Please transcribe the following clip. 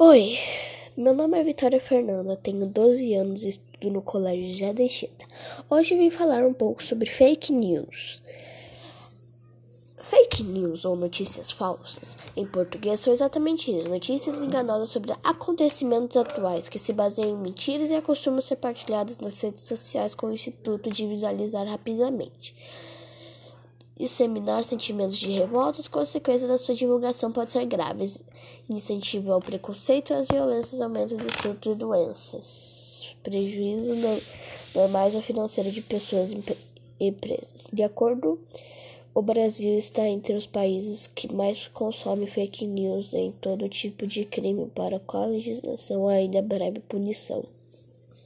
Oi, meu nome é Vitória Fernanda, tenho 12 anos e estudo no Colégio Chita. Hoje vim falar um pouco sobre fake news. Fake news ou notícias falsas, em português, são exatamente isso: notícias enganosas sobre acontecimentos atuais que se baseiam em mentiras e costumam ser partilhadas nas redes sociais com o intuito de visualizar rapidamente disseminar sentimentos de revolta, as consequências da sua divulgação podem ser graves, incentivo ao preconceito e às violências, aumento de surtos e doenças, prejuízo normais ou financeiro de pessoas e empresas. De acordo, o Brasil está entre os países que mais consomem fake news em todo tipo de crime, para qual a legislação ainda breve punição.